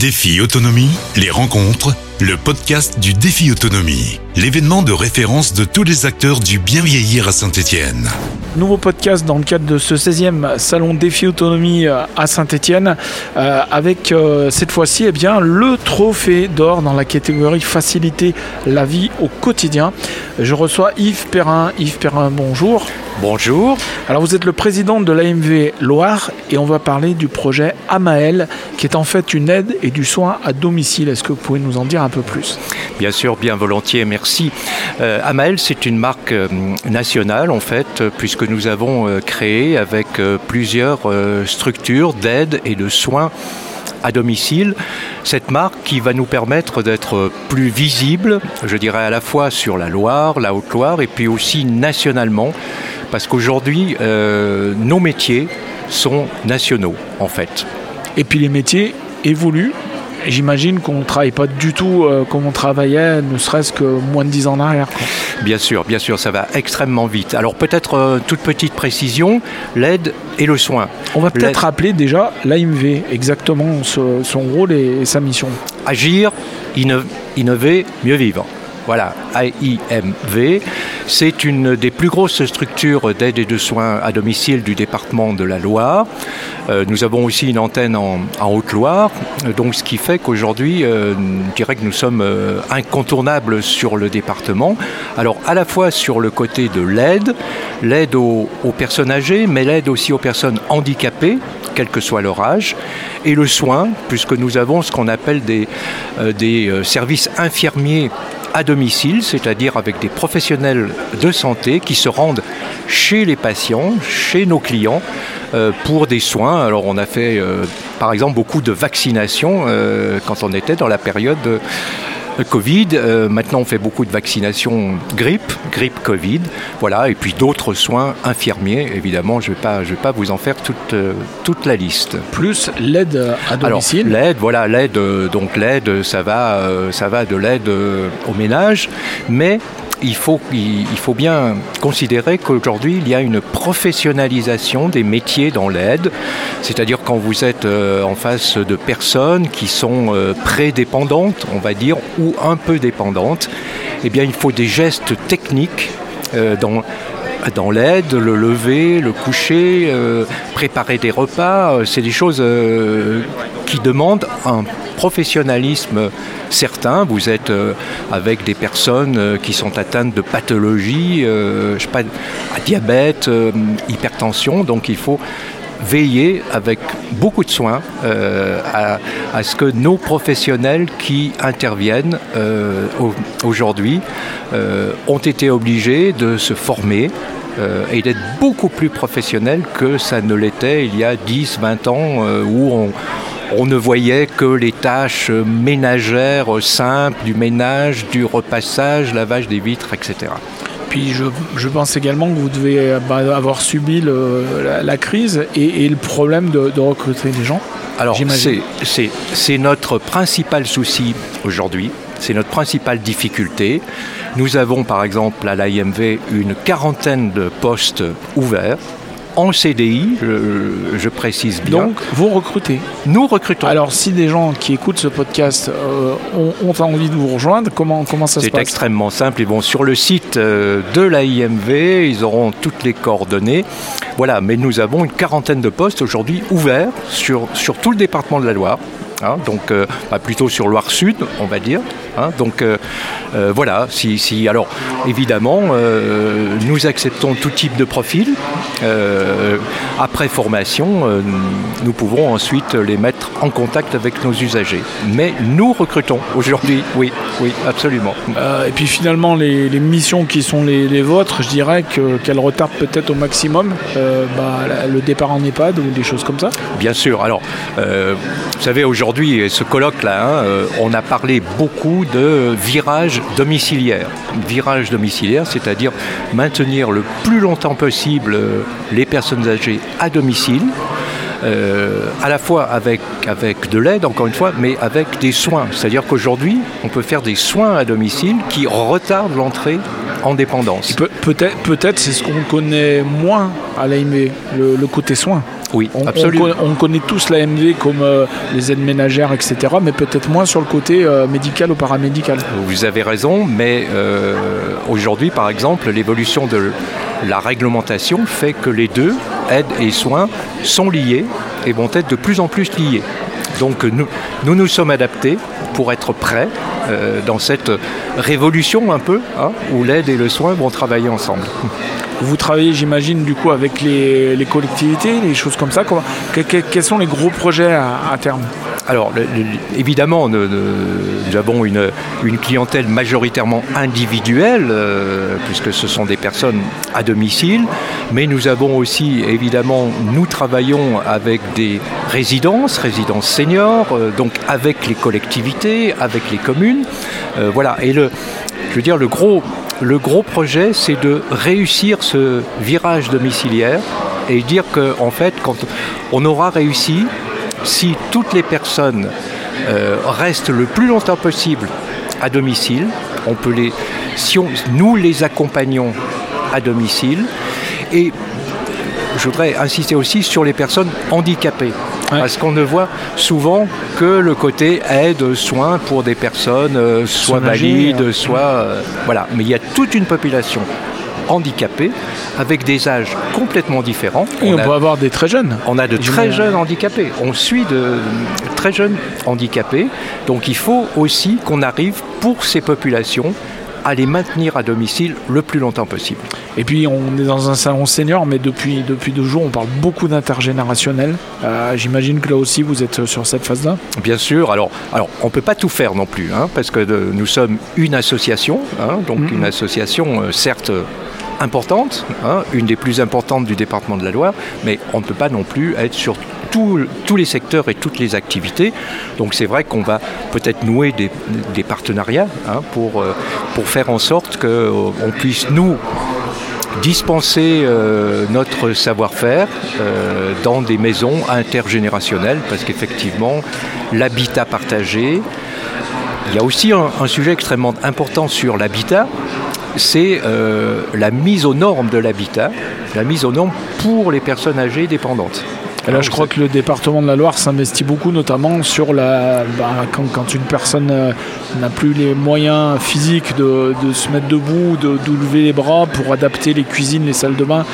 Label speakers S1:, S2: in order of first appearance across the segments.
S1: Défi Autonomie, les rencontres, le podcast du Défi Autonomie, l'événement de référence de tous les acteurs du bien vieillir à Saint-Étienne.
S2: Nouveau podcast dans le cadre de ce 16e salon Défi Autonomie euh, à Saint-Étienne, euh, avec euh, cette fois-ci eh bien, le trophée d'or dans la catégorie faciliter la vie au quotidien. Je reçois Yves Perrin. Yves Perrin, bonjour.
S3: Bonjour.
S2: Alors vous êtes le président de l'AMV Loire et on va parler du projet Amael qui est en fait une aide et du soin à domicile. Est-ce que vous pouvez nous en dire un peu plus?
S3: Bien sûr, bien volontiers, merci. Euh, Amael, c'est une marque euh, nationale en fait, puisque nous avons euh, créé avec euh, plusieurs euh, structures d'aide et de soins à domicile, cette marque qui va nous permettre d'être plus visible, je dirais à la fois sur la Loire, la Haute-Loire, et puis aussi nationalement, parce qu'aujourd'hui, euh, nos métiers sont nationaux en fait.
S2: Et puis les métiers évoluent. J'imagine qu'on ne travaille pas du tout euh, comme on travaillait, ne serait-ce que moins de 10 ans en arrière. quoi.
S3: Bien sûr, bien sûr, ça va extrêmement vite. Alors peut-être euh, toute petite précision, l'aide et le soin.
S2: On va peut-être rappeler déjà l'AMV, exactement ce- son rôle et, et sa mission.
S3: Agir, inno- innover, mieux vivre. Voilà, AIMV, c'est une des plus grosses structures d'aide et de soins à domicile du département de la Loire. Euh, nous avons aussi une antenne en, Haute-Loire, donc ce qui fait qu'aujourd'hui, euh, je dirais que nous sommes euh, incontournables sur le département. Alors à la fois sur le côté de l'aide, l'aide aux, personnes âgées, mais l'aide aussi aux personnes handicapées, quel que soit leur âge, et le soin, puisque nous avons ce qu'on appelle des, des euh, services infirmiers à domicile, c'est-à-dire avec des professionnels de santé qui se rendent chez les patients, chez nos clients, euh, pour des soins. Alors on a fait euh, par exemple beaucoup de vaccinations euh, quand on était dans la période de Covid. Euh, maintenant on fait beaucoup de vaccinations grippe, grippe Covid. Voilà, et puis d'autres soins infirmiers. Évidemment, je ne vais, pas- je vais pas vous en faire toute, euh, toute la liste.
S2: Plus l'aide à domicile.
S3: Alors, l'aide, voilà, l'aide, euh, donc l'aide, ça va, euh, ça va de l'aide euh, au ménage, mais il faut, il, faut bien considérer qu'aujourd'hui, il y a une professionnalisation des métiers dans l'aide, c'est-à-dire quand vous êtes euh, en face de personnes qui sont euh, prédépendantes, on va dire, ou un peu dépendantes, eh bien, il faut des gestes techniques euh, dans dans l'aide, le lever, le coucher, euh, préparer des repas, euh, c'est des choses euh, qui demandent un professionnalisme certain. Vous êtes avec des personnes qui sont atteintes de pathologies, je sais pas, diabète, hypertension, donc il faut veiller avec beaucoup de soin euh, à, ce que nos professionnels qui interviennent euh, au- aujourd'hui euh, ont été obligés de se former et d'être beaucoup plus professionnels que ça ne l'était il y a 10, 20 ans où on ne voyait que les tâches ménagères simples, du ménage, du repassage, lavage des vitres, etc.
S2: Puis je, je pense également que vous devez bah, avoir subi le- la, la crise et, et le problème de, de recruter des gens.
S3: Alors, c'est notre principal souci aujourd'hui, c'est notre principale difficulté. Nous avons par exemple à l'IMV une quarantaine de postes ouverts en CDI, je, je précise bien.
S2: Donc vous recrutez.
S3: nous recrutons.
S2: Alors si des gens qui écoutent ce podcast euh, ont, ont envie de vous rejoindre, comment, comment ça se
S3: C'est
S2: passe?
S3: extrêmement simple. Ils vont sur le site euh, de l'AIMV, ils auront toutes les coordonnées. Voilà, mais nous avons une quarantaine de postes aujourd'hui ouverts sur, sur tout le département de la Loire. hein, donc euh, bah, plutôt sur Loire-Sud, on va dire. Hein. donc euh, euh, voilà, si, si- alors évidemment, euh, nous acceptons tout type de profil. Après formation, nous pouvons ensuite les mettre en contact avec nos usagers. Mais nous recrutons aujourd'hui, oui, oui, absolument.
S2: Et puis finalement, les, les missions qui sont les, les vôtres, je dirais que- qu'elles retardent peut-être au maximum bah, le départ en EHPAD ou des choses comme ça?
S3: Bien sûr. Alors, vous savez, aujourd'hui, ce colloque-là, hein, on a parlé beaucoup de virage domiciliaire. Virage domiciliaire, c'est-à-dire maintenir le plus longtemps possible euh, les personnes âgées à domicile. euh, à la fois avec, avec de l'aide, encore une fois, mais avec des soins. C'est-à-dire qu'aujourd'hui, on peut faire des soins à domicile qui retardent l'entrée en dépendance.
S2: Pe- peut-être, peut-être c'est ce qu'on connaît moins à l'AIME, le, côté soin.
S3: Oui,
S2: on,
S3: absolument.
S2: On, connaît tous la MV comme euh, les aides ménagères, etc., mais peut-être moins sur le côté euh, médical ou paramédical.
S3: Vous avez raison, mais euh, aujourd'hui, par exemple, l'évolution de la réglementation fait que les deux, aides et soins, sont liés et vont être de plus en plus liés. Donc nous nous, nous sommes adaptés pour être prêts euh, dans cette révolution un peu, hein, où l'aide et le soin vont travailler ensemble.
S2: Vous travaillez, j'imagine, du coup avec les, collectivités, les choses comme ça. Quels sont les gros projets à, terme?
S3: Alors, évidemment, nous, avons une, une, clientèle majoritairement individuelle, euh, puisque ce sont des personnes à domicile, mais nous avons aussi, évidemment, nous travaillons avec des résidences, résidences seniors, euh, donc avec les collectivités, avec les communes. Euh, voilà, et le, je veux dire, le gros, le gros projet, c'est de réussir ce virage domiciliaire et dire qu'en en fait, on aura réussi, si toutes les personnes euh, restent le plus longtemps possible à domicile, si nous les accompagnons à domicile, et je voudrais insister aussi sur les personnes handicapées. Ouais. Parce qu'on ne voit souvent que le côté aide, soins pour des personnes euh, soit valides, hein. soit. Euh, voilà. Mais il y a toute une population handicapés avec des âges complètement différents.
S2: Et on, on a, peut avoir des très jeunes.
S3: On a de très jeunes handicapés. On suit de très jeunes handicapés. Donc il faut aussi qu'on arrive pour ces populations à les maintenir à domicile le plus longtemps possible.
S2: Et puis on est dans un salon senior, mais depuis, depuis deux jours, on parle beaucoup d'intergénérationnel. Euh, J'imagine que là aussi, vous êtes sur cette phase-là
S3: Bien sûr. Alors, alors on ne peut pas tout faire non plus, hein, parce que de, nous sommes une association, hein, donc mmh. une association euh, certes importante, hein, une des plus importantes du département de la Loire, mais on ne peut pas non plus être sur tous les secteurs et toutes les activités. Donc c'est vrai qu'on va peut-être nouer des, partenariats hein, pour, euh, pour faire en sorte qu'on euh, puisse nous dispenser euh, notre savoir-faire dans des maisons intergénérationnelles parce qu'effectivement l'habitat partagé il y a aussi un, sujet extrêmement important sur l'habitat c'est la mise aux normes de l'habitat, la mise aux normes pour les personnes âgées dépendantes.
S2: Et là, je crois que le département de la Loire s'investit beaucoup, notamment sur la. Bah, quand, quand, une personne euh, n'a plus les moyens physiques de, de se mettre debout, de, de, lever les bras pour adapter les cuisines, les salles de bain.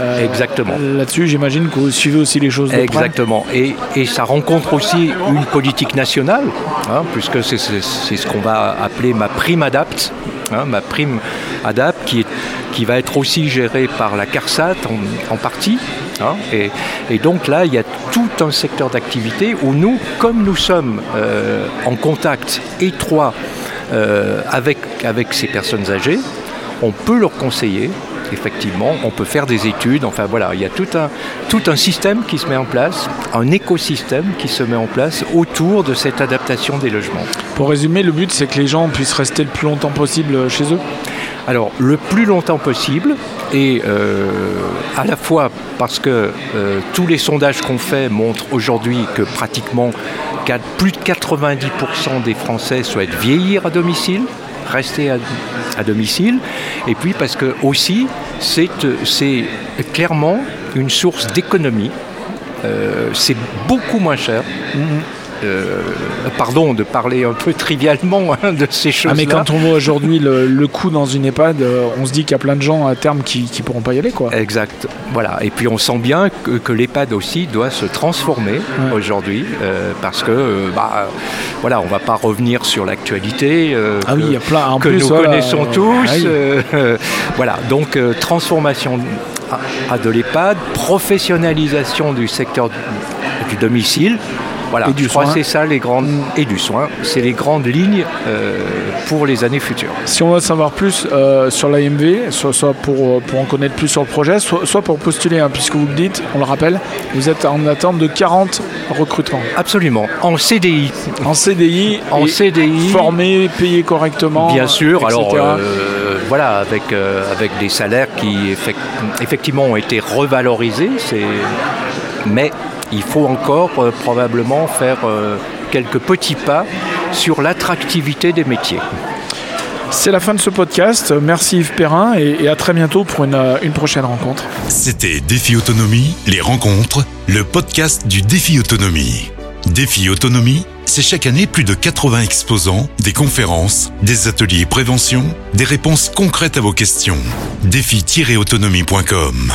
S3: Euh, Exactement.
S2: Là-dessus, j'imagine que vous suivez aussi les choses de
S3: Exactement. Et, et, ça rencontre aussi une politique nationale, hein, puisque c'est ce qu'on va appeler ma prime adapte. Hein, ma prime ADAP qui, est, qui va être aussi gérée par la CARSAT en, en partie. Hein, et, donc là, il y a tout un secteur d'activité où nous, comme nous sommes euh, en contact étroit euh, avec, avec ces personnes âgées, on peut leur conseiller effectivement, on peut faire des études, enfin voilà, il y a tout un, tout un système qui se met en place, un écosystème qui se met en place autour de cette adaptation des logements.
S2: Pour résumer, le but c'est que les gens puissent rester le plus longtemps possible chez eux?
S3: Alors, le plus longtemps possible, et euh, à la fois parce que euh, tous les sondages qu'on fait montrent aujourd'hui que pratiquement plus de 90% des Français souhaitent vieillir à domicile, rester à, domicile, et puis parce que aussi c'est clairement une source d'économie. Euh, c'est beaucoup moins cher. Euh, pardon de parler un peu trivialement hein, de ces choses.
S2: Ah, mais quand on voit aujourd'hui le, le, coût dans une EHPAD, euh, on se dit qu'il y a plein de gens à terme qui ne pourront pas y aller. Quoi.
S3: Exact. Voilà. Et puis on sent bien que, que l'EHPAD aussi doit se transformer ouais. aujourd'hui euh, parce que bah, voilà, on ne va pas revenir sur l'actualité
S2: ah,
S3: que,
S2: oui, y a plein, en
S3: que
S2: plus,
S3: nous
S2: voilà,
S3: connaissons tous. Ah, oui. voilà. Donc transformation à, à de l'EHPAD, professionnalisation du secteur du domicile voilà,
S2: et du
S3: je crois
S2: soin.
S3: c'est ça les grandes et du soin, c'est les grandes lignes euh, pour les années futures.
S2: Si on veut savoir plus euh, sur l'AMV, soit, soit pour, pour en connaître plus sur le projet, soit, soit pour postuler, hein, puisque vous le dites, on le rappelle, vous êtes en attente de 40 recrutements.
S3: Absolument, en CDI.
S2: En CDI,
S3: en CDI,
S2: formé, payé correctement.
S3: Bien sûr, etc. alors euh, voilà, avec, avec des salaires qui effect effectivement ont été revalorisés, mais il faut encore euh, probablement faire euh, quelques petits pas sur l'attractivité des métiers.
S2: C'est la fin de ce podcast. Merci Yves Perrin et, à très bientôt pour une, une prochaine rencontre.
S1: C'était Défi Autonomie, les rencontres, le podcast du Défi Autonomie. Défi Autonomie, c'est chaque année plus de 80 exposants, des conférences, des ateliers prévention, des réponses concrètes à vos questions. Défi-autonomie.com